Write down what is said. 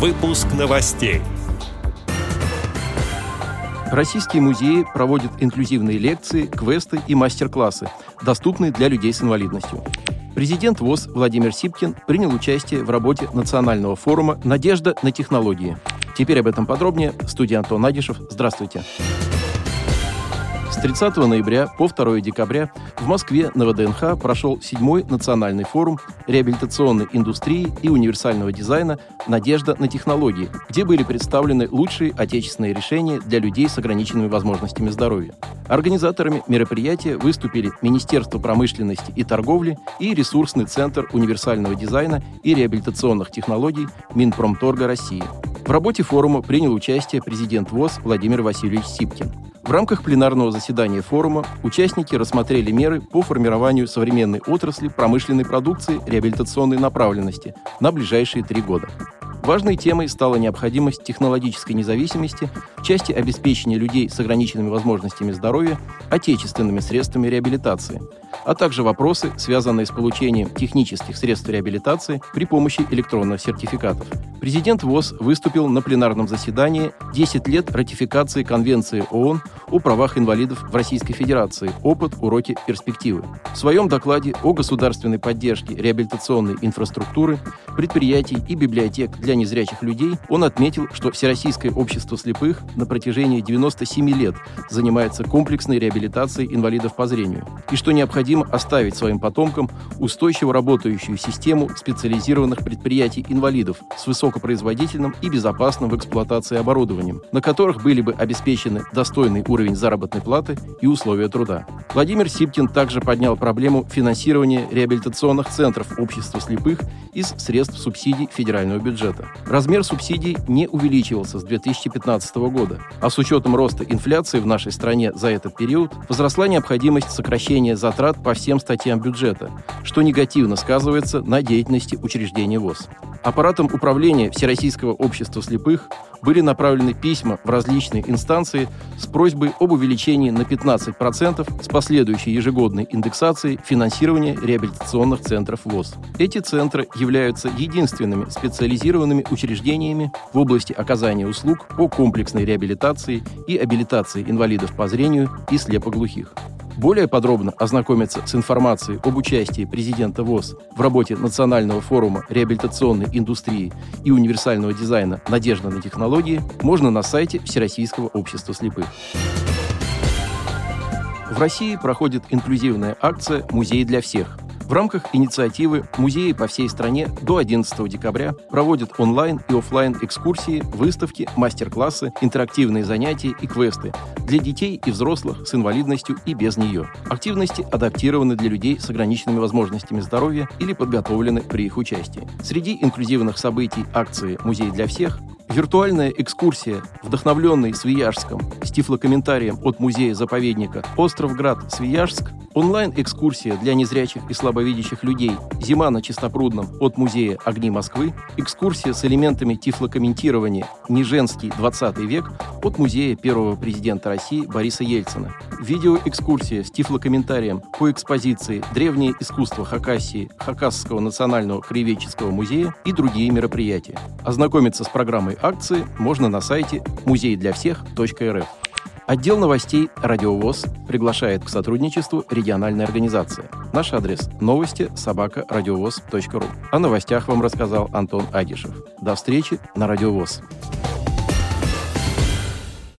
Выпуск новостей. Российские музеи проводят инклюзивные лекции, квесты и мастер-классы, доступные для людей с инвалидностью. Президент ВОЗ Владимир Сипкин принял участие в работе национального форума «Надежда на технологии». Теперь об этом подробнее. Студия Антон Агишев. Здравствуйте. Здравствуйте. С 30 ноября по 2 декабря в Москве на ВДНХ прошел седьмой национальный форум реабилитационной индустрии и универсального дизайна «Надежда на технологии», где были представлены лучшие отечественные решения для людей с ограниченными возможностями здоровья. Организаторами мероприятия выступили Министерство промышленности и торговли и ресурсный центр универсального дизайна и реабилитационных технологий Минпромторга России. В работе форума принял участие президент ВОЗ Владимир Васильевич Сипкин. В рамках пленарного заседания форума участники рассмотрели меры по формированию современной отрасли промышленной продукции реабилитационной направленности на ближайшие три года. Важной темой стала необходимость технологической независимости в части обеспечения людей с ограниченными возможностями здоровья отечественными средствами реабилитации, а также вопросы, связанные с получением технических средств реабилитации при помощи электронных сертификатов. Президент ВОЗ выступил на пленарном заседании 10 лет ратификации Конвенции ООН о правах инвалидов в Российской Федерации «Опыт, уроки, перспективы». В своем докладе о государственной поддержке реабилитационной инфраструктуры, предприятий и библиотек для незрячих людей он отметил, что Всероссийское общество слепых на протяжении 97 лет занимается комплексной реабилитацией инвалидов по зрению и что необходимо оставить своим потомкам устойчиво работающую систему специализированных предприятий инвалидов с высокопроизводительным и безопасным в эксплуатации оборудованием, на которых были бы обеспечены достойный уровень заработной платы и условия труда. Владимир Сипкин также поднял проблему финансирования реабилитационных центров общества слепых из средств субсидий федерального бюджета. Размер субсидий не увеличивался с 2015 года, а с учетом роста инфляции в нашей стране за этот период возросла необходимость сокращения затрат по всем статьям бюджета, что негативно сказывается на деятельности учреждений ВОЗ. Аппаратом управления Всероссийского общества слепых были направлены письма в различные инстанции с просьбой об увеличении на 15% с последующей ежегодной индексацией финансирования реабилитационных центров ВОЗ. Эти центры являются единственными специализированными учреждениями в области оказания услуг по комплексной реабилитации и абилитации инвалидов по зрению и слепоглухих. Более подробно ознакомиться с информацией об участии президента ВОЗ в работе Национального форума реабилитационной индустрии и универсального дизайна «Надежда на технологии» можно на сайте Всероссийского общества слепых. В России проходит инклюзивная акция «Музей для всех», в рамках инициативы музеи по всей стране до 11 декабря проводят онлайн и офлайн экскурсии, выставки, мастер-классы, интерактивные занятия и квесты для детей и взрослых с инвалидностью и без нее. Активности адаптированы для людей с ограниченными возможностями здоровья или подготовлены при их участии. Среди инклюзивных событий акции «Музей для всех» Виртуальная экскурсия, вдохновленная Свияжском, с тифлокомментарием от музея-заповедника «Островград Свияжск», онлайн-экскурсия для незрячих и слабовидящих людей «Зима на Чистопрудном» от музея «Огни Москвы», экскурсия с элементами тифлокомментирования «Неженский 20 век» от музея первого президента России Бориса Ельцина, видеоэкскурсия с тифлокомментарием по экспозиции «Древнее искусство Хакасии» Хакасского национального краеведческого музея и другие мероприятия. Ознакомиться с программой акции можно на сайте музейдлявсех.рф. Отдел новостей «Радиовоз» приглашает к сотрудничеству региональной организации. Наш адрес – новости собака радиовоз.ру. О новостях вам рассказал Антон Агишев. До встречи на «Радиовоз».